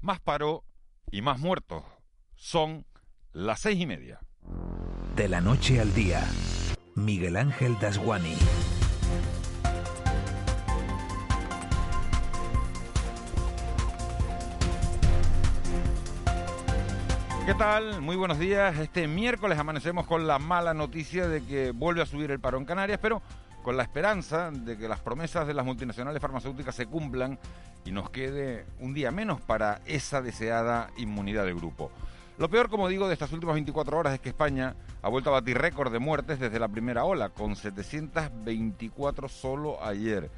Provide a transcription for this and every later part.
Más paro y más muertos. Son las seis y media. De la noche al día, Miguel Ángel Dasguani. ¿Qué tal? Muy buenos días. Este miércoles amanecemos con la mala noticia de que vuelve a subir el paro en Canarias, pero con la esperanza de que las promesas de las multinacionales farmacéuticas se cumplan y nos quede un día menos para esa deseada inmunidad de grupo. Lo peor, como digo, de estas últimas 24 horas es que España ha vuelto a batir récord de muertes desde la primera ola, con 724 solo ayer.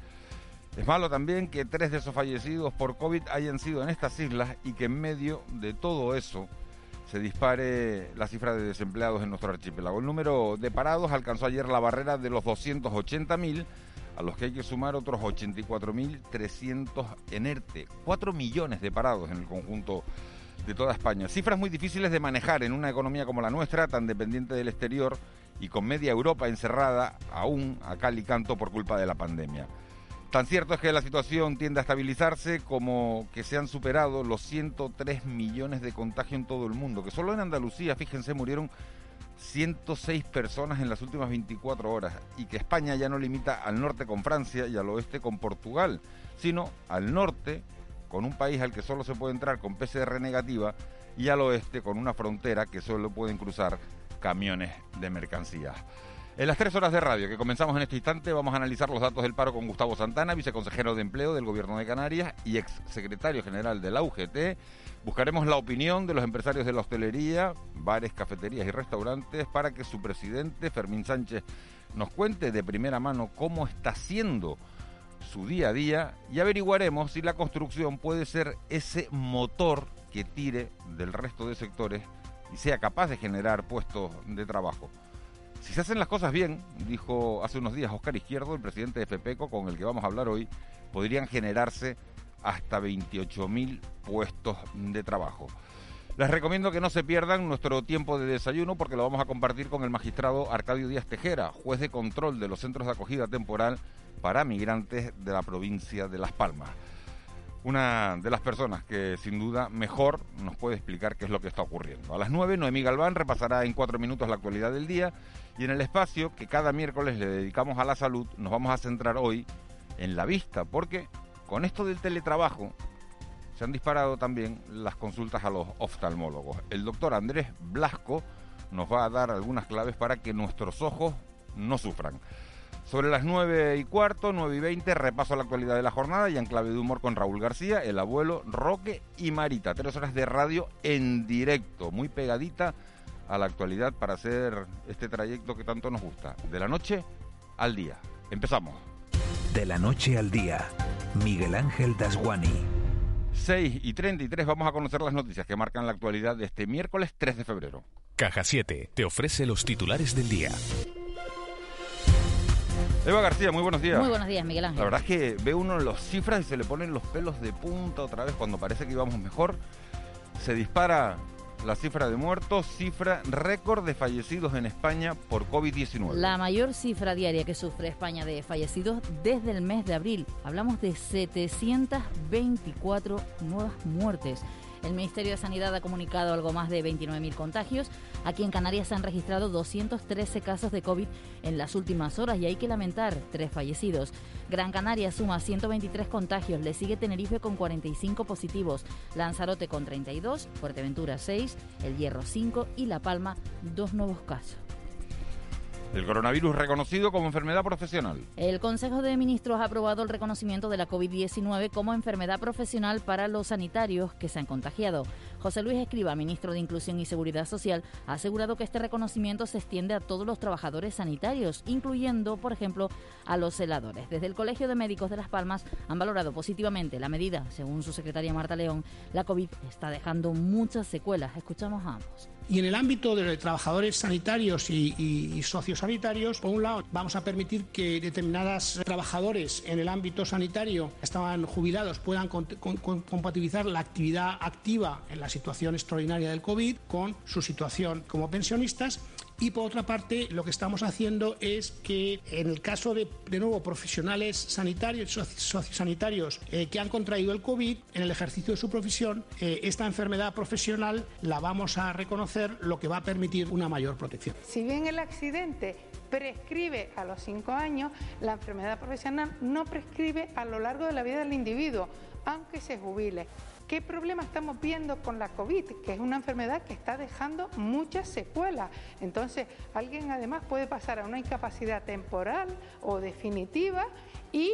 Es malo también que tres de esos fallecidos por COVID hayan sido en estas islas y que en medio de todo eso se dispare la cifra de desempleados en nuestro archipiélago. El número de parados alcanzó ayer la barrera de los 280.000, a los que hay que sumar otros 84.300 en ERTE. 4 millones de parados en el conjunto de toda España. Cifras muy difíciles de manejar en una economía como la nuestra, tan dependiente del exterior y con media Europa encerrada aún a cal y canto por culpa de la pandemia. Tan cierto es que la situación tiende a estabilizarse como que se han superado los 103 millones de contagios en todo el mundo, que solo en Andalucía, fíjense, murieron 106 personas en las últimas 24 horas y que España ya no limita al norte con Francia y al oeste con Portugal, sino al norte con un país al que solo se puede entrar con PCR negativa y al oeste con una frontera que solo pueden cruzar camiones de mercancías. En las tres horas de radio que comenzamos en este instante vamos a analizar los datos del paro con Gustavo Santana, viceconsejero de Empleo del Gobierno de Canarias y ex secretario general de la UGT. Buscaremos la opinión de los empresarios de la hostelería, bares, cafeterías y restaurantes para que su presidente, Fermín Sánchez, nos cuente de primera mano cómo está siendo su día a día y averiguaremos si la construcción puede ser ese motor que tire del resto de sectores y sea capaz de generar puestos de trabajo. Si se hacen las cosas bien, dijo hace unos días Oscar Izquierdo, el presidente de FEPECO, con el que vamos a hablar hoy, podrían generarse hasta 28.000 puestos de trabajo. Les recomiendo que no se pierdan nuestro tiempo de desayuno porque lo vamos a compartir con el magistrado Arcadio Díaz Tejera, juez de control de los centros de acogida temporal para migrantes de la provincia de Las Palmas. Una de las personas que sin duda mejor nos puede explicar qué es lo que está ocurriendo. A las 9, Noemí Galván repasará en cuatro minutos la actualidad del día y en el espacio que cada miércoles le dedicamos a la salud, nos vamos a centrar hoy en la vista, porque con esto del teletrabajo se han disparado también las consultas a los oftalmólogos. El doctor Andrés Blasco nos va a dar algunas claves para que nuestros ojos no sufran. Sobre las 9 y cuarto, 9 y 20, repaso la actualidad de la jornada y en clave de humor con Raúl García, el abuelo, Roque y Marita. Tres horas de radio en directo, muy pegadita a la actualidad para hacer este trayecto que tanto nos gusta. De la noche al día. Empezamos. De la noche al día, Miguel Ángel Dasguani. 6 y 33 vamos a conocer las noticias que marcan la actualidad de este miércoles 3 de febrero. Caja 7 te ofrece los titulares del día. Eva García, muy buenos días. Muy buenos días, Miguel Ángel. La verdad es que ve uno las cifras y se le ponen los pelos de punta otra vez cuando parece que íbamos mejor. Se dispara la cifra de muertos, cifra récord de fallecidos en España por COVID-19. La mayor cifra diaria que sufre España de fallecidos desde el mes de abril. Hablamos de 724 nuevas muertes. El Ministerio de Sanidad ha comunicado algo más de 29.000 contagios. Aquí en Canarias se han registrado 213 casos de COVID en las últimas horas y hay que lamentar tres fallecidos. Gran Canaria suma 123 contagios, le sigue Tenerife con 45 positivos, Lanzarote con 32, Fuerteventura 6, El Hierro 5 y La Palma dos nuevos casos. El coronavirus reconocido como enfermedad profesional. El Consejo de Ministros ha aprobado el reconocimiento de la COVID-19 como enfermedad profesional para los sanitarios que se han contagiado. José Luis Escriba, ministro de Inclusión y Seguridad Social, ha asegurado que este reconocimiento se extiende a todos los trabajadores sanitarios, incluyendo, por ejemplo, a los celadores. Desde el Colegio de Médicos de Las Palmas han valorado positivamente la medida. Según su secretaria Marta León, la COVID está dejando muchas secuelas. Escuchamos a ambos. Y en el ámbito de trabajadores sanitarios y, sociosanitarios, por un lado, vamos a permitir que determinados trabajadores en el ámbito sanitario que estaban jubilados puedan compatibilizar la actividad activa en la situación extraordinaria del COVID con su situación como pensionistas y por otra parte, lo que estamos haciendo es que en el caso de, de nuevo, profesionales sanitarios, sociosanitarios eh, que han contraído el COVID, en el ejercicio de su profesión, eh, esta enfermedad profesional la vamos a reconocer, lo que va a permitir una mayor protección. Si bien el accidente prescribe a los cinco años, la enfermedad profesional no prescribe a lo largo de la vida del individuo, aunque se jubile. ¿Qué problema estamos viendo con la COVID? Que es una enfermedad que está dejando muchas secuelas. Entonces, alguien además puede pasar a una incapacidad temporal o definitiva y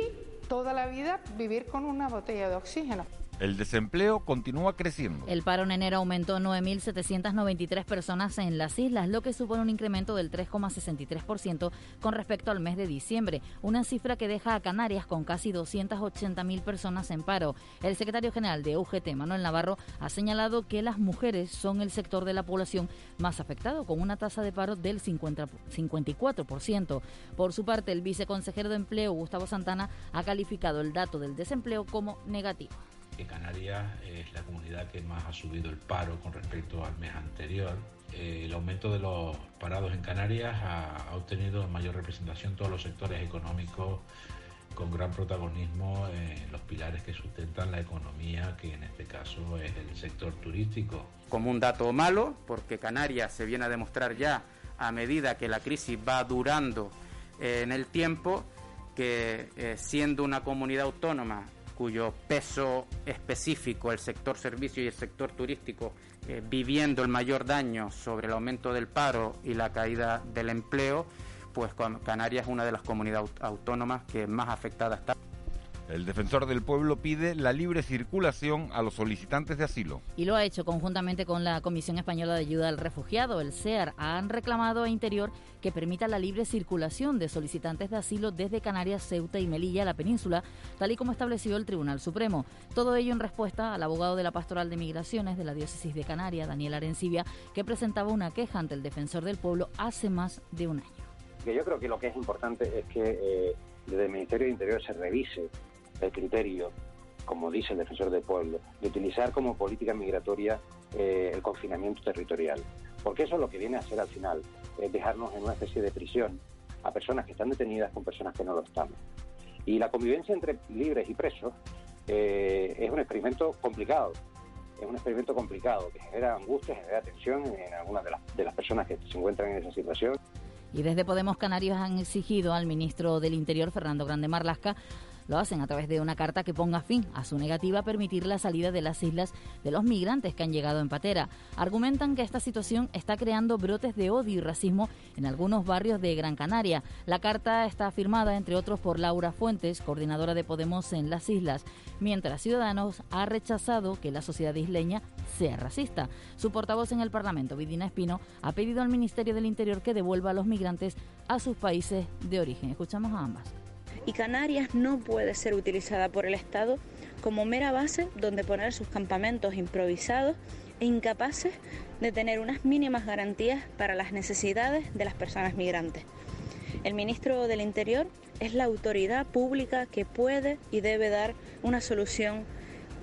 toda la vida vivir con una botella de oxígeno. El desempleo continúa creciendo. El paro en enero aumentó 9.793 personas en las islas, lo que supone un incremento del 3,63% con respecto al mes de diciembre, una cifra que deja a Canarias con casi 280.000 personas en paro. El secretario general de UGT, Manuel Navarro, ha señalado que las mujeres son el sector de la población más afectado, con una tasa de paro del 50, 54%. Por su parte, el viceconsejero de Empleo, Gustavo Santana, ha calificado el dato del desempleo como negativo que Canarias es la comunidad que más ha subido el paro con respecto al mes anterior. Eh, el aumento de los parados en Canarias ha, obtenido mayor representación todos los sectores económicos con gran protagonismo en los pilares que sustentan la economía, que en este caso es el sector turístico. Como un dato malo, porque Canarias se viene a demostrar ya a medida que la crisis va durando eh, en el tiempo, que eh, siendo una comunidad autónoma cuyo peso específico, el sector servicio y el sector turístico, eh, viviendo el mayor daño sobre el aumento del paro y la caída del empleo, pues Canarias es una de las comunidades autónomas que más afectada está. El defensor del pueblo pide la libre circulación a los solicitantes de asilo. Y lo ha hecho conjuntamente con la Comisión Española de Ayuda al Refugiado, el CEAR. Han reclamado a Interior que permita la libre circulación de solicitantes de asilo desde Canarias, Ceuta y Melilla a la península, tal y como estableció el Tribunal Supremo. Todo ello en respuesta al abogado de la Pastoral de Migraciones de la Diócesis de Canarias, Daniel Arencibia, que presentaba una queja ante el defensor del pueblo hace más de un año. yo creo que lo que es importante es que eh, desde el Ministerio de Interior se revise el criterio, como dice el defensor del pueblo, de utilizar como política migratoria eh, el confinamiento territorial. Porque eso es lo que viene a ser al final, es dejarnos en una especie de prisión a personas que están detenidas con personas que no lo están. Y la convivencia entre libres y presos eh, es un experimento complicado. Es un experimento complicado que genera angustia, genera tensión en algunas de las, de las personas que se encuentran en esa situación. Y desde Podemos Canarios han exigido al ministro del Interior, Fernando Grande Marlasca, lo hacen a través de una carta que ponga fin a su negativa a permitir la salida de las islas de los migrantes que han llegado en patera. Argumentan que esta situación está creando brotes de odio y racismo en algunos barrios de Gran Canaria. La carta está firmada, entre otros, por Laura Fuentes, coordinadora de Podemos en las islas, mientras Ciudadanos ha rechazado que la sociedad isleña sea racista. Su portavoz en el Parlamento, Vidina Espino, ha pedido al Ministerio del Interior que devuelva a los migrantes a sus países de origen. Escuchamos a ambas y Canarias no puede ser utilizada por el Estado como mera base donde poner sus campamentos improvisados e incapaces de tener unas mínimas garantías para las necesidades de las personas migrantes. El ministro del Interior es la autoridad pública que puede y debe dar una solución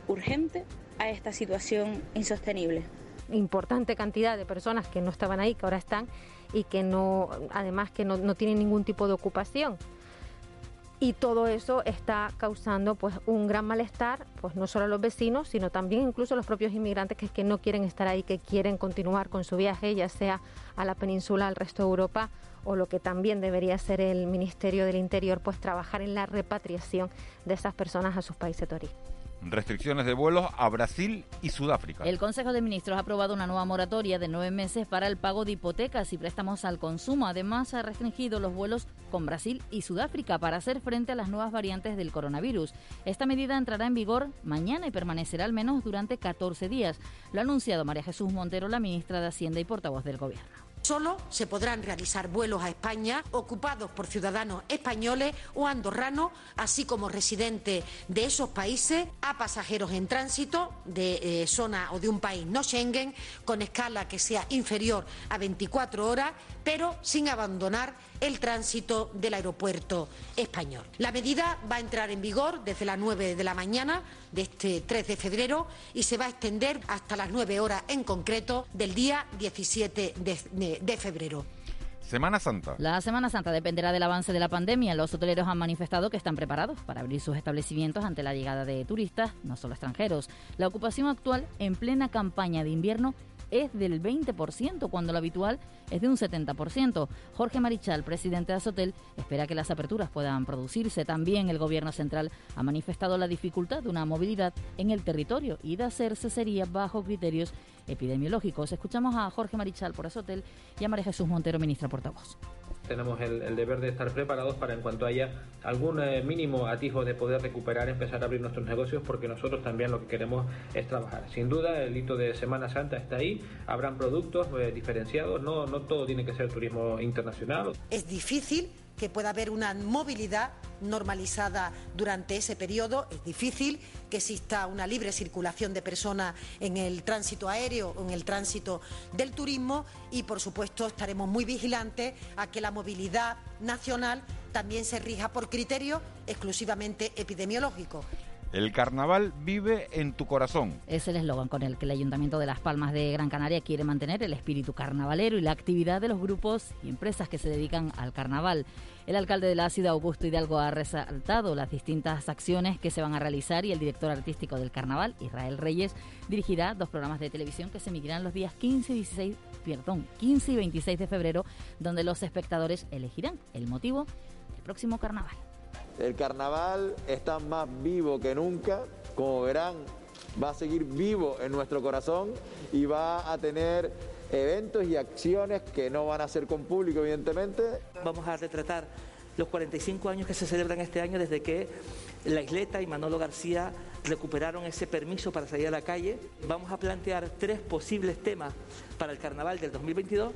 urgente a esta situación insostenible. Importante cantidad de personas que no estaban ahí, que ahora están y que no, además que no, no tienen ningún tipo de ocupación y todo eso está causando pues un gran malestar pues no solo a los vecinos sino también incluso a los propios inmigrantes que, que no quieren estar ahí que quieren continuar con su viaje ya sea a la península al resto de Europa o lo que también debería ser el Ministerio del Interior pues trabajar en la repatriación de esas personas a sus países de origen restricciones de vuelos a Brasil y Sudáfrica. El Consejo de Ministros ha aprobado una nueva moratoria de nueve meses para el pago de hipotecas y préstamos al consumo. Además, ha restringido los vuelos con Brasil y Sudáfrica para hacer frente a las nuevas variantes del coronavirus. Esta medida entrará en vigor mañana y permanecerá al menos durante 14 días. Lo ha anunciado María Jesús Montero, la ministra de Hacienda y portavoz del Gobierno. Solo se podrán realizar vuelos a España ocupados por ciudadanos españoles o andorranos, así como residentes de esos países, a pasajeros en tránsito de eh, zona o de un país no Schengen, con escala que sea inferior a 24 horas, pero sin abandonar el tránsito del aeropuerto español. La medida va a entrar en vigor desde las 9 de la mañana de este 3 de febrero y se va a extender hasta las 9 horas en concreto del día 17 de, de febrero. Semana Santa. La Semana Santa dependerá del avance de la pandemia. Los hoteleros han manifestado que están preparados para abrir sus establecimientos ante la llegada de turistas, no solo extranjeros. La ocupación actual en plena campaña de invierno es del 20% cuando lo habitual es de un 70%. Jorge Marichal, presidente de Azotel, espera que las aperturas puedan producirse. También el Gobierno central ha manifestado la dificultad de una movilidad en el territorio y de hacerse sería bajo criterios epidemiológicos. Escuchamos a Jorge Marichal por Azotel y a María Jesús Montero, ministra portavoz tenemos el, deber de estar preparados para en cuanto haya algún eh, mínimo atijo de poder recuperar, empezar a abrir nuestros negocios, porque nosotros también lo que queremos es trabajar. Sin duda, el hito de Semana Santa está ahí, habrán productos eh, diferenciados, no, no todo tiene que ser turismo internacional. Es difícil que pueda haber una movilidad normalizada durante ese periodo. Es difícil que exista una libre circulación de personas en el tránsito aéreo en el tránsito del turismo y, por supuesto, estaremos muy vigilantes a que la movilidad nacional también se rija por criterios exclusivamente epidemiológicos. El carnaval vive en tu corazón. Es el eslogan con el que el Ayuntamiento de Las Palmas de Gran Canaria quiere mantener el espíritu carnavalero y la actividad de los grupos y empresas que se dedican al carnaval. El alcalde de la ciudad, Augusto Hidalgo, ha resaltado las distintas acciones que se van a realizar y el director artístico del carnaval, Israel Reyes, dirigirá dos programas de televisión que se emitirán los días 15 y 16, perdón, 15 y 26 de febrero, donde los espectadores elegirán el motivo del próximo carnaval. El carnaval está más vivo que nunca, como verán, va a seguir vivo en nuestro corazón y va a tener eventos y acciones que no van a ser con público, evidentemente. Vamos a retratar los 45 años que se celebran este año desde que la Isleta y Manolo García recuperaron ese permiso para salir a la calle. Vamos a plantear tres posibles temas para el carnaval del 2022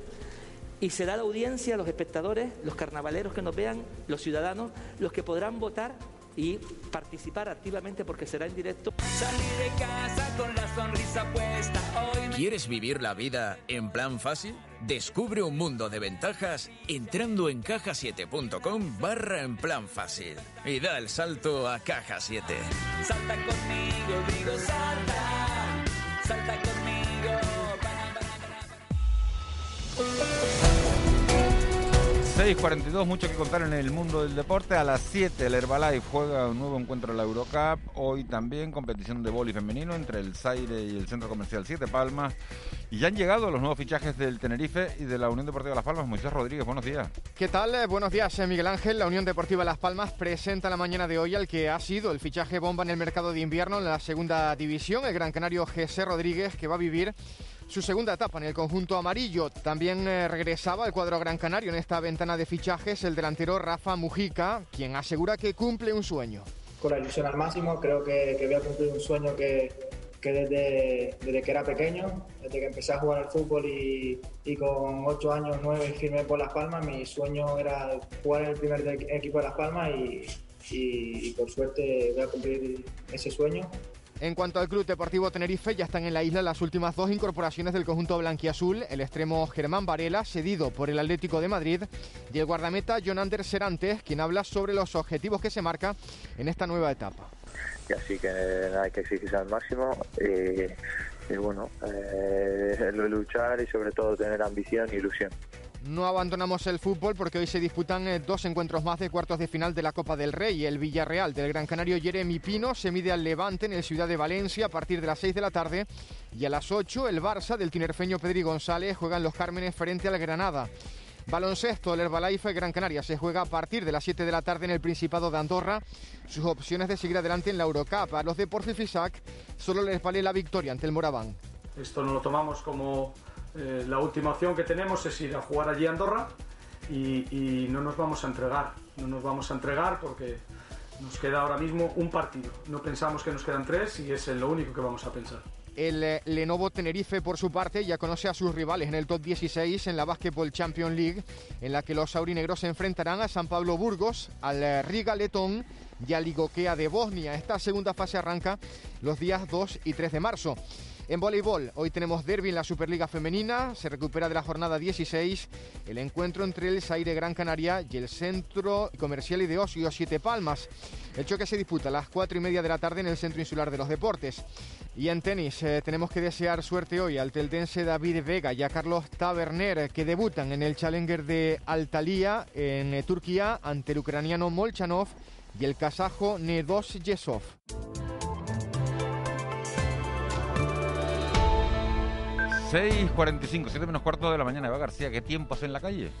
y será la audiencia, los espectadores, los carnavaleros que nos vean, los ciudadanos, los que podrán votar y participar activamente porque será en directo. Salir de casa con la sonrisa puesta hoy. ¿Quieres vivir la vida en plan fácil? Descubre un mundo de ventajas entrando en cajasiete.com barra en plan fácil y da el salto a Caja 7. Salta conmigo, digo salta, salta 6.42, mucho que contar en el mundo del deporte. A las 7 el Herbalife juega un nuevo encuentro en la Eurocup. Hoy también competición de boli femenino entre el Zaire y el Centro Comercial Siete Palmas. Y ya han llegado los nuevos fichajes del Tenerife y de la Unión Deportiva Las Palmas. Moisés Rodríguez, buenos días. ¿Qué tal? Eh, buenos días, eh, Miguel Ángel. La Unión Deportiva Las Palmas presenta la mañana de hoy al que ha sido el fichaje bomba en el mercado de invierno en la segunda división, el gran canario José Rodríguez, que va a vivir su segunda etapa en el conjunto amarillo. También eh, regresaba el cuadro Gran Canario en esta ventana de fichajes el delantero Rafa Mujica, quien asegura que cumple un sueño. Con la ilusión al máximo, creo que, voy a cumplir un sueño que, desde, desde, que era pequeño, desde que empecé a jugar al fútbol y, con ocho años, nueve firmé por Las Palmas, mi sueño era jugar en el primer equipo de Las Palmas y, y por suerte voy a cumplir ese sueño en cuanto al Club Deportivo Tenerife, ya están en la isla las últimas dos incorporaciones del conjunto blanquiazul, el extremo Germán Varela, cedido por el Atlético de Madrid, y el guardameta Jonander Serantes, quien habla sobre los objetivos que se marca en esta nueva etapa. Así que hay que exigirse al máximo y, bueno, eh, luchar y sobre todo tener ambición y ilusión. No abandonamos el fútbol porque hoy se disputan eh, dos encuentros más de cuartos de final de la Copa del Rey. El Villarreal del Gran Canario Jeremy Pino se mide al Levante en el Ciudad de Valencia a partir de las 6 de la tarde. Y a las 8 el Barça del tinerfeño Pedri González juegan los Cármenes frente al Granada. Baloncesto, el Herbalife Gran Canaria se juega a partir de las 7 de la tarde en el Principado de Andorra. Sus opciones de seguir adelante en la Eurocup. A los de Porfi Fisac solo les vale la victoria ante el Moraván. Esto no lo tomamos como eh, la última opción que tenemos es ir a jugar allí a Andorra y, no nos vamos a entregar. No nos vamos a entregar porque nos queda ahora mismo un partido. No pensamos que nos quedan tres y es lo único que vamos a pensar. El eh, Lenovo Tenerife, por su parte, ya conoce a sus rivales en el top 16 en la Basketball Champions League, en la que los aurinegros se enfrentarán a San Pablo Burgos, al eh, Riga Letón y al Ligokea de Bosnia. Esta segunda fase arranca los días 2 y 3 de marzo. En voleibol, hoy tenemos derby en la Superliga Femenina, se recupera de la jornada 16 el encuentro entre el Saire Gran Canaria y el Centro Comercial y de Ocio Siete Palmas. El choque se disputa a las 4 y media de la tarde en el Centro Insular de los Deportes. Y en tenis, eh, tenemos que desear suerte hoy al teldense David Vega y a Carlos Taberner, que debutan en el Challenger de Altalía en eh, Turquía ante el ucraniano Molchanov y el kazajo Nedos Yesov. 6.45, 7 menos cuarto de la mañana. Eva García, ¿qué tiempo hace en la calle?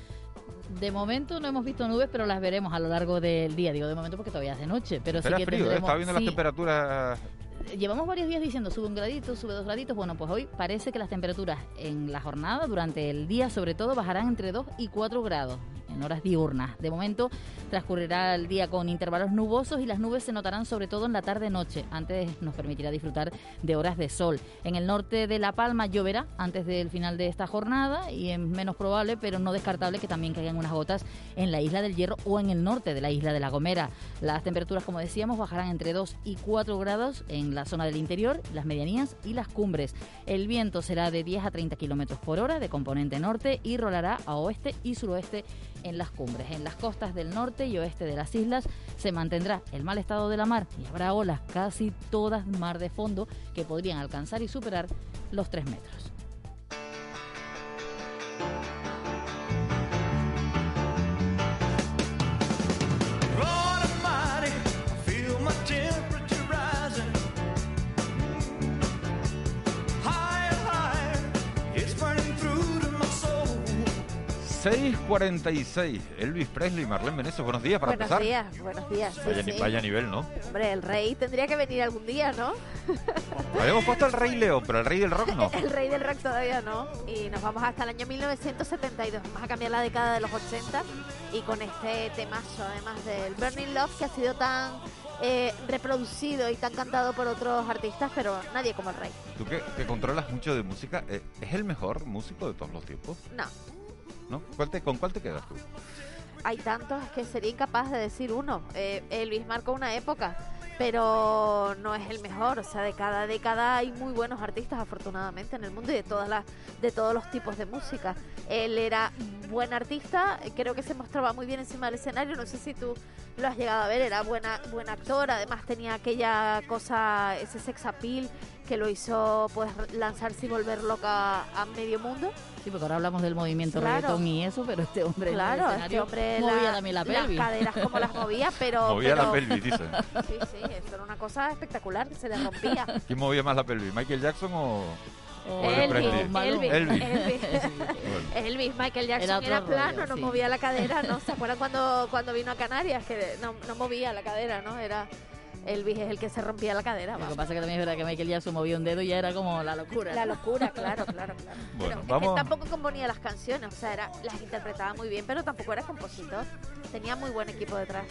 De momento no hemos visto nubes, pero las veremos a lo largo del día. Digo de momento porque todavía es de noche. Pero sí que frío, ¿eh? tendremos- Estaba viendo las temperaturas. Llevamos varios días diciendo sube un gradito, sube dos graditos. Bueno, pues hoy parece que las temperaturas en la jornada, durante el día sobre todo, bajarán entre 2 y 4 grados en horas diurnas. De momento transcurrirá el día con intervalos nubosos y las nubes se notarán sobre todo en la tarde-noche. Antes nos permitirá disfrutar de horas de sol. En el norte de La Palma lloverá antes del final de esta jornada y es menos probable, pero no descartable que también caigan unas gotas en la isla del Hierro o en el norte de la isla de La Gomera. Las temperaturas, como decíamos, bajarán entre 2 y 4 grados en la zona del interior, las medianías y las cumbres. El viento será de 10 a 30 kilómetros por hora de componente norte y rolará a oeste y suroeste las cumbres. En las costas del norte y oeste de las islas se mantendrá el mal estado de la mar y habrá olas casi todas mar de fondo que podrían alcanzar y superar los 3 metros. 6.46. Elvis Presley, Marlene Menezes, buenos días para buenos empezar. días, buenos días. sí, Vaya, ni- sí. vaya nivel, ¿no? Hombre, el rey tendría que venir algún día, ¿no? Habíamos puesto al Rey León, pero el Rey del Rock no. El rey del rock todavía no. Y nos vamos hasta el año 1972. Vamos a cambiar la década de los 80 y con este temazo, además del Burning Love, que ha sido tan eh, reproducido y tan cantado por otros artistas, pero nadie como el rey. Tú que, que controlas mucho de música, eh, ¿es el mejor músico de todos los tiempos? No, ¿No? ¿Cuál ¿Con cuál te quedas tú? hay tantos que sería incapaz de decir uno. Eh, Elvis marcó una época, pero no es el mejor. O sea, de cada década hay muy buenos artistas, afortunadamente, en el mundo y de todas las, de todos los tipos de música. Él era buen artista, eh, creo que se mostraba muy bien encima del escenario. No sé si tú lo has llegado a ver, era buena, buen actor. Además tenía aquella cosa, ese sex appeal que lo hizo pues lanzarse y volver loca a medio mundo. Sí, porque ahora hablamos del movimiento Claro. reggaetón y eso, pero este hombre en el Claro, este hombre movía la- también la las pelvis. caderas como las movía, pero... Movía la pelvis, dicen. Sí, sí, eso era una cosa espectacular, se le rompía. ¿Quién movía más la pelvis, Michael Jackson o, Elvis Elvis? Elvis, Elvis. Michael Jackson Era era, rollo, plano, no sí. movía la cadera, ¿no? ¿Se acuerdan cuando, cuando vino a Canarias? Que no, no movía la cadera, ¿no? Era Elvis es el que se rompía la cadera. Lo que pasa es que también es verdad que Michael Jackson movía un dedo y ya era como la locura. La ¿no? locura, claro, claro, claro. Bueno, Es que tampoco componía las canciones, o sea, era, las interpretaba muy bien, pero tampoco era compositor. Tenía muy buen equipo detrás.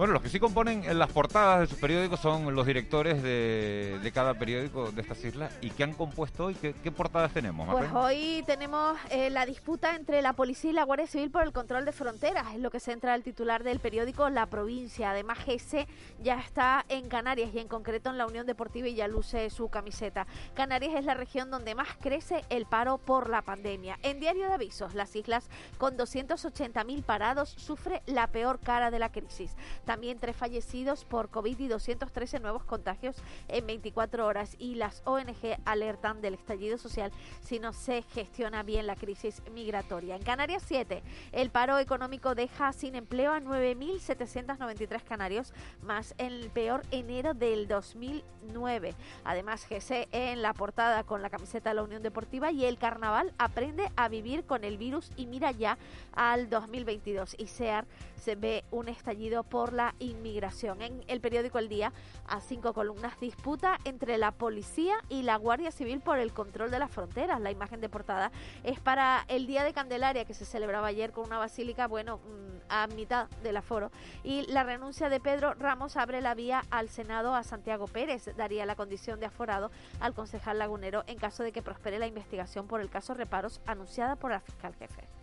Bueno, los que sí componen en las portadas de sus periódicos son los directores de, cada periódico de estas islas. ¿Y qué han compuesto hoy? ¿Qué, portadas tenemos? Pues hoy tenemos eh, la disputa entre la policía y la Guardia Civil por el control de fronteras, es lo que centra el titular del periódico La Provincia. Además, GC ya está en Canarias y en concreto en la Unión Deportiva y ya luce su camiseta. Canarias es la región donde más crece el paro por la pandemia. En Diario de Avisos, las islas con 280.000 parados sufre la peor cara de la crisis. También tres fallecidos por COVID y 213 nuevos contagios en 24 horas. Y las ONG alertan del estallido social si no se gestiona bien la crisis migratoria. En Canarias 7, el paro económico deja sin empleo a 9.793 canarios, más el peor enero del 2009. Además, GC en la portada con la camiseta de la Unión Deportiva y el carnaval aprende a vivir con el virus y mira ya al 2022. Y SEAR se ve un estallido por la inmigración. En el periódico El Día, a cinco columnas, disputa entre la policía y la Guardia Civil por el control de las fronteras. La imagen de portada es para el Día de Candelaria que se celebraba ayer con una basílica, bueno, mm, a mitad del aforo. Y la renuncia de Pedro Ramos abre la vía al Senado a Santiago Pérez. Daría la condición de aforado al concejal lagunero en caso de que prospere la investigación por el caso Reparos anunciada por el fiscal jefe.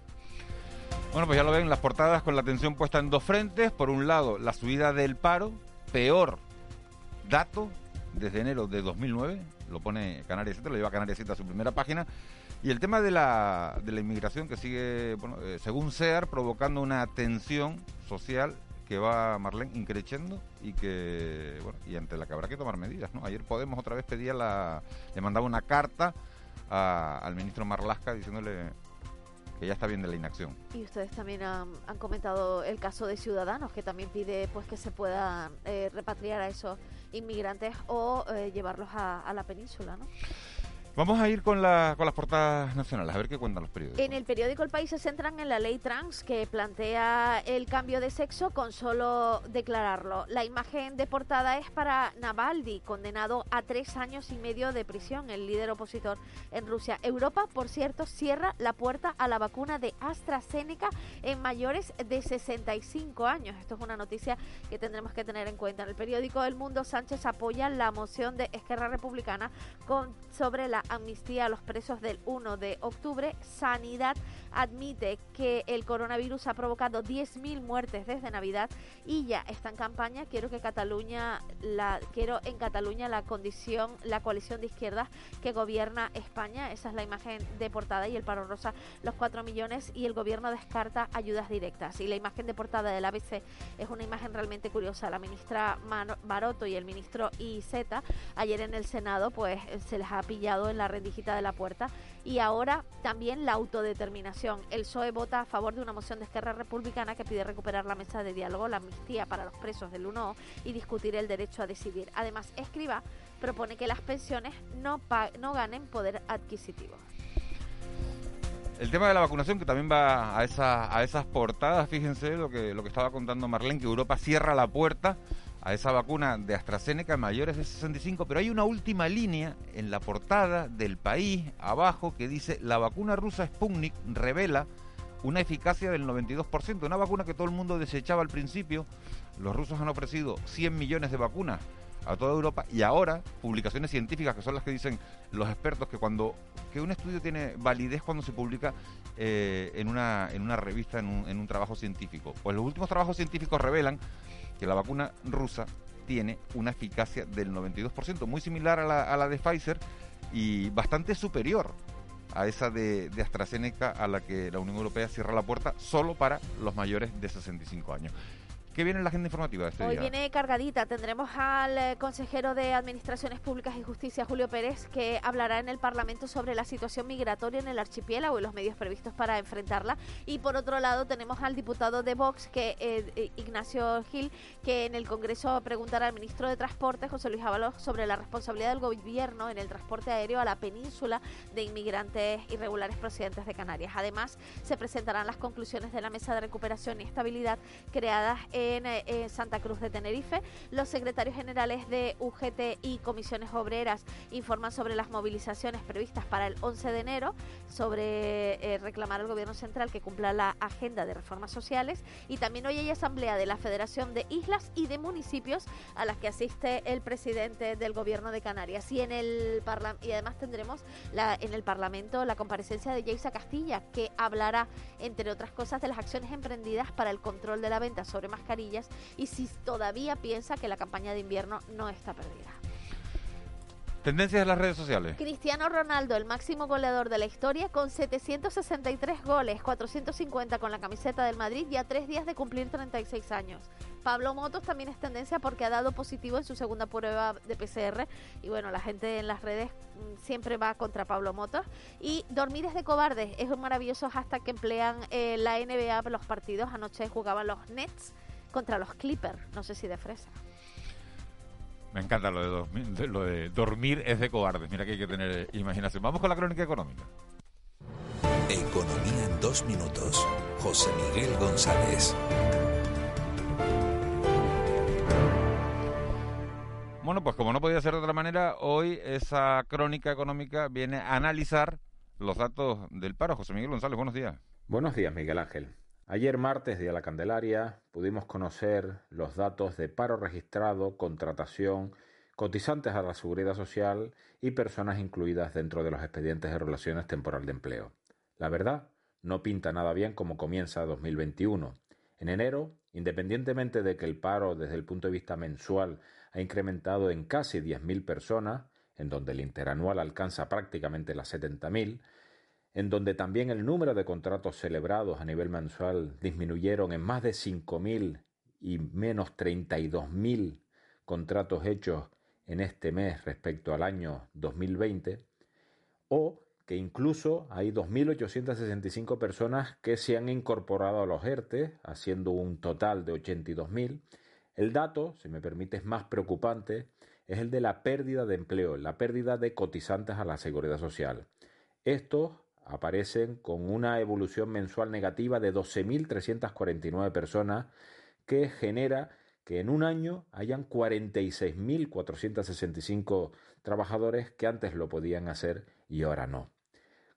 Bueno, pues ya lo ven, las portadas con la atención puesta en dos frentes. Por un lado, la subida del paro, peor dato desde enero de 2009, lo pone Canarias 7, lo lleva Canarias 7 a su primera página. Y el tema de la, de la inmigración que sigue, bueno, eh, según SEAR, provocando una tensión social que va Marlene increciendo y que bueno y ante la que habrá que tomar medidas ¿no? ayer Podemos otra vez pedía la le mandaba una carta al ministro Marlasca diciéndole que ya está bien de la inacción Y ustedes también han, comentado el caso de Ciudadanos, que también pide pues que se pueda eh, repatriar a esos inmigrantes o eh, llevarlos a, a la península, ¿no? Vamos a ir con, la, con las portadas nacionales a ver qué cuentan los periódicos En el periódico El País se centran en la ley trans que plantea el cambio de sexo con solo declararlo. La imagen de portada es para Navalny, condenado a tres años y medio de prisión, el líder opositor en Rusia. Europa, por cierto, cierra la puerta a la vacuna de AstraZeneca en mayores de 65 años. Esto es una noticia que tendremos que tener en cuenta. En el periódico El Mundo, Sánchez apoya la moción de Esquerra Republicana con, sobre la amnistía a los presos del 1 de octubre. Sanidad admite que el coronavirus ha provocado 10.000 muertes desde Navidad y ya está en campaña. Quiero que Cataluña, la, quiero en Cataluña la condición, la coalición de izquierdas que gobierna España. Esa es la imagen de portada y el paro rosa, los 4 millones y el gobierno descarta ayudas directas. Y la imagen de portada del ABC es una imagen realmente curiosa. La ministra Maroto y el ministro Iceta ayer en el Senado pues se les ha pillado en la rendijita de la puerta y ahora también la autodeterminación. El PSOE vota a favor de una moción de Esquerra Republicana que pide recuperar la mesa de diálogo, la amnistía para los presos del 1 y discutir el derecho a decidir. Además, Escriba propone que las pensiones no, no ganen poder adquisitivo. El tema de la vacunación, que también va a, esa, a esas portadas, fíjense lo que, lo que estaba contando Marlene, que Europa cierra la puerta a esa vacuna de AstraZeneca en mayores de 65, pero hay una última línea en la portada del país, abajo, que dice, la vacuna rusa Sputnik revela una eficacia del 92%, una vacuna que todo el mundo desechaba al principio. Los rusos han ofrecido 100 millones de vacunas a toda Europa y ahora publicaciones científicas que son las que dicen los expertos que cuando que un estudio tiene validez cuando se publica eh, en una en una revista en un, en un trabajo científico pues los últimos trabajos científicos revelan que la vacuna rusa tiene una eficacia del 92% muy similar a la, a la de Pfizer y bastante superior a esa de, de AstraZeneca a la que la Unión Europea cierra la puerta solo para los mayores de 65 años. ¿Qué viene en la agenda informativa este Hoy día? viene cargadita. Tendremos al eh, consejero de Administraciones Públicas y Justicia, Julio Pérez, que hablará en el Parlamento sobre la situación migratoria en el archipiélago y los medios previstos para enfrentarla. Y por otro lado, tenemos al diputado de Vox, que eh, eh, Ignacio Gil, que en el Congreso preguntará al ministro de Transporte, José Luis Ábalos, sobre la responsabilidad del gobierno en el transporte aéreo a la península de inmigrantes irregulares procedentes de Canarias. Además, se presentarán las conclusiones de la Mesa de Recuperación y Estabilidad creadas en eh, eh, Santa Cruz de Tenerife. Los secretarios generales de UGT y comisiones obreras informan sobre las movilizaciones previstas para el 11 de enero, sobre eh, reclamar al Gobierno Central que cumpla la agenda de reformas sociales y también hoy hay asamblea de la Federación de Islas y de Municipios a las que asiste el presidente del Gobierno de Canarias y en el parla- y además tendremos la, en el Parlamento la comparecencia de Yeisa Castilla que hablará entre otras cosas de las acciones emprendidas para el control de la venta sobre mascarillas y si todavía piensa que la campaña de invierno no está perdida. Tendencias de las redes sociales. Cristiano Ronaldo, el máximo goleador de la historia, con 763 goles, 450 con la camiseta del Madrid y a tres días de cumplir 36 años. Pablo Motos también es tendencia porque ha dado positivo en su segunda prueba de PCR y bueno, la gente en las redes mm, siempre va contra Pablo Motos. Y dormir es de cobardes, es un maravilloso hashtag que emplean eh, la NBA los partidos. Anoche jugaban los Nets contra los Clippers, no sé si de fresa. Me encanta lo de, dormir, de- lo de dormir es de cobardes. Mira que hay que tener imaginación. Vamos con la crónica económica. Economía en dos minutos. José Miguel González. Bueno, pues como no podía ser de otra manera, hoy esa crónica económica viene a analizar los datos del paro. José Miguel González, buenos días. Buenos días, Miguel Ángel. Ayer martes, día de la Candelaria, pudimos conocer los datos de paro registrado, contratación, cotizantes a la seguridad social y personas incluidas dentro de los expedientes de relaciones temporal de empleo. La verdad, no pinta nada bien como comienza 2021. En enero, independientemente de que el paro desde el punto de vista mensual ha incrementado en casi 10.000 personas, en donde el interanual alcanza prácticamente las 70.000, en donde también el número de contratos celebrados a nivel mensual disminuyeron en más de 5.000 y menos 32.000 contratos hechos en este mes respecto al año 2020, o que incluso hay 2.865 personas que se han incorporado a los ERTE, haciendo un total de 82.000. El dato, si me permite, es más preocupante, es el de la pérdida de empleo, la pérdida de cotizantes a la seguridad social. Estos aparecen con una evolución mensual negativa de 12.349 personas que genera que en un año hayan 46.465 trabajadores que antes lo podían hacer y ahora no.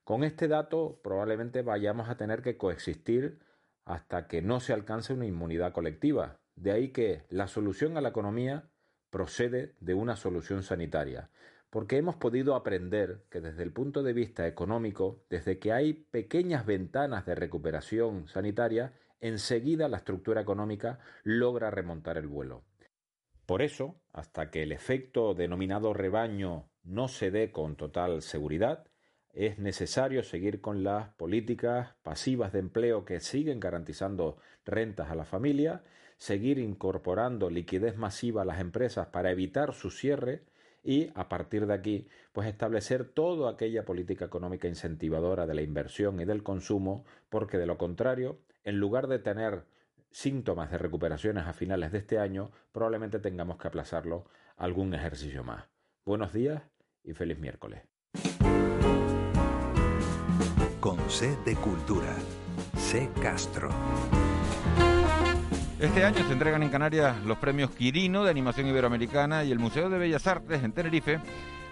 Con este dato probablemente vayamos a tener que coexistir hasta que no se alcance una inmunidad colectiva. De ahí que la solución a la economía procede de una solución sanitaria, porque hemos podido aprender que desde el punto de vista económico, desde que hay pequeñas ventanas de recuperación sanitaria, enseguida la estructura económica logra remontar el vuelo. Por eso, hasta que el efecto denominado rebaño no se dé con total seguridad, es necesario seguir con las políticas pasivas de empleo que siguen garantizando rentas a la familia, seguir incorporando liquidez masiva a las empresas para evitar su cierre y a partir de aquí pues establecer toda aquella política económica incentivadora de la inversión y del consumo porque de lo contrario en lugar de tener síntomas de recuperaciones a finales de este año probablemente tengamos que aplazarlo algún ejercicio más. Buenos días y feliz miércoles. Con C de Cultura. C Castro. Este año se entregan en Canarias los premios Quirino de Animación Iberoamericana y el Museo de Bellas Artes en Tenerife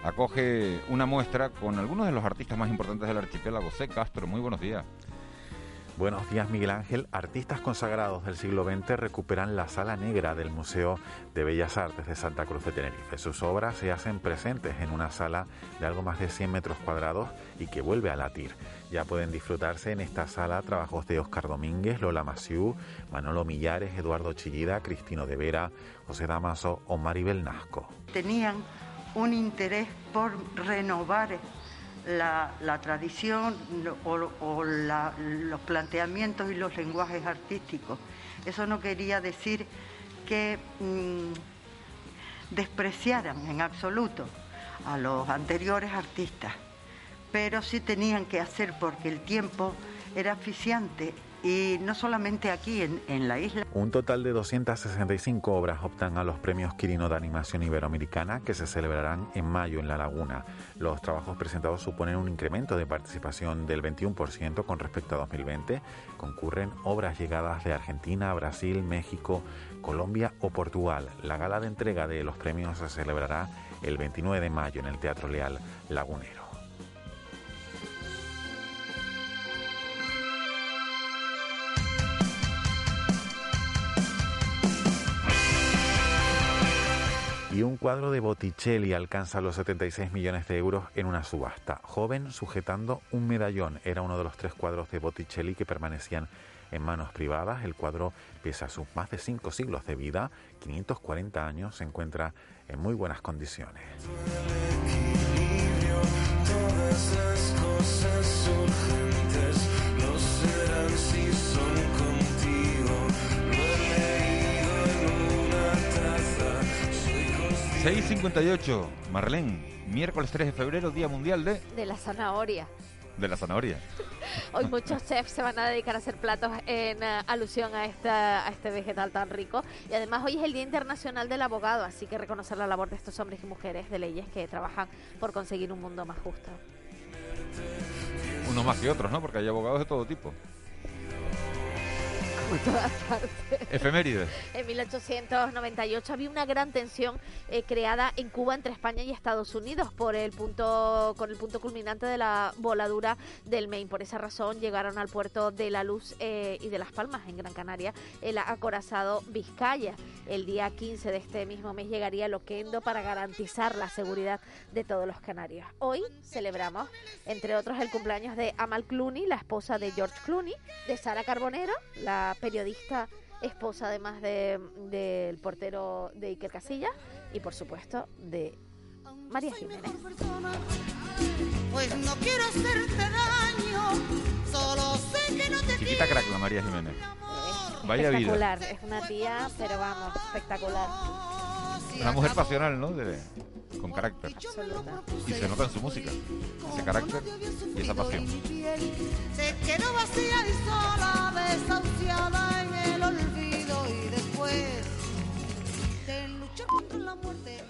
acoge una muestra con algunos de los artistas más importantes del archipiélago. C. Castro, muy buenos días. Buenos días, Miguel Ángel. Artistas consagrados del siglo XX recuperan la Sala Negra del Museo de Bellas Artes de Santa Cruz de Tenerife. Sus obras se hacen presentes en una sala de algo más de 100 metros cuadrados y que vuelve a latir. Ya pueden disfrutarse en esta sala trabajos de Oscar Domínguez, Lola Maciú, Manolo Millares, Eduardo Chillida, Cristino de Vera, José Damaso o Maribel Nasco. tenían un interés por renovar la, tradición o, o la- los planteamientos y los lenguajes artísticos. Eso no quería decir que mm, despreciaran en absoluto a los anteriores artistas, pero sí tenían que hacer porque el tiempo era asfixiante y no solamente aquí en, en la isla. Un total de 265 obras optan a los premios Quirino de Animación Iberoamericana que se celebrarán en mayo en La Laguna. Los trabajos presentados suponen un incremento de participación del 21% con respecto a 2020. Concurren obras llegadas de Argentina, Brasil, México, Colombia o Portugal. La gala de entrega de los premios se celebrará el 29 de mayo en el Teatro Leal Lagunero. Un cuadro de Botticelli alcanza los 76 millones de euros en una subasta. Joven sujetando un medallón era uno de los tres cuadros de Botticelli que permanecían en manos privadas. El cuadro, pese a sus más de cinco siglos de vida, 540 años, se encuentra en muy buenas condiciones. todas las cosas urgentes no serán si son 6.58, Marlene, miércoles 3 de febrero, Día Mundial de, De la zanahoria. de la zanahoria. Hoy muchos chefs se van a dedicar a hacer platos en eh, alusión a, esta, a este vegetal tan rico. Y además hoy es el Día Internacional del Abogado, así que reconocer la labor de estos hombres y mujeres de leyes que trabajan por conseguir un mundo más justo. Unos más que otros, ¿no? Porque hay abogados de todo tipo. Por todas partes. Efemérides. En 1898 había una gran tensión eh, creada en Cuba entre España y Estados Unidos por el punto con el punto culminante de la voladura del Maine. Por esa razón llegaron al puerto de La Luz eh, y de Las Palmas en Gran Canaria el acorazado Vizcaya. El día 15 de este mismo mes llegaría el Oquendo para garantizar la seguridad de todos los canarios. Hoy celebramos, entre otros, el cumpleaños de Amal Clooney, la esposa de George Clooney, de Sara Carbonero, la periodista esposa además de- del portero de Iker Casillas y por supuesto de María Jiménez. Pues no quiero hacerte daño, solo sé que no te Chiquita crack la María Jiménez. Vaya vida. espectacular, es una tía, pero vamos, espectacular. Una mujer pasional, ¿no? De, con carácter. Y se nota en su música, ese carácter y esa pasión. Se quedó vacía y sola, desahuciada en el olvido y después de luchar contra la muerte.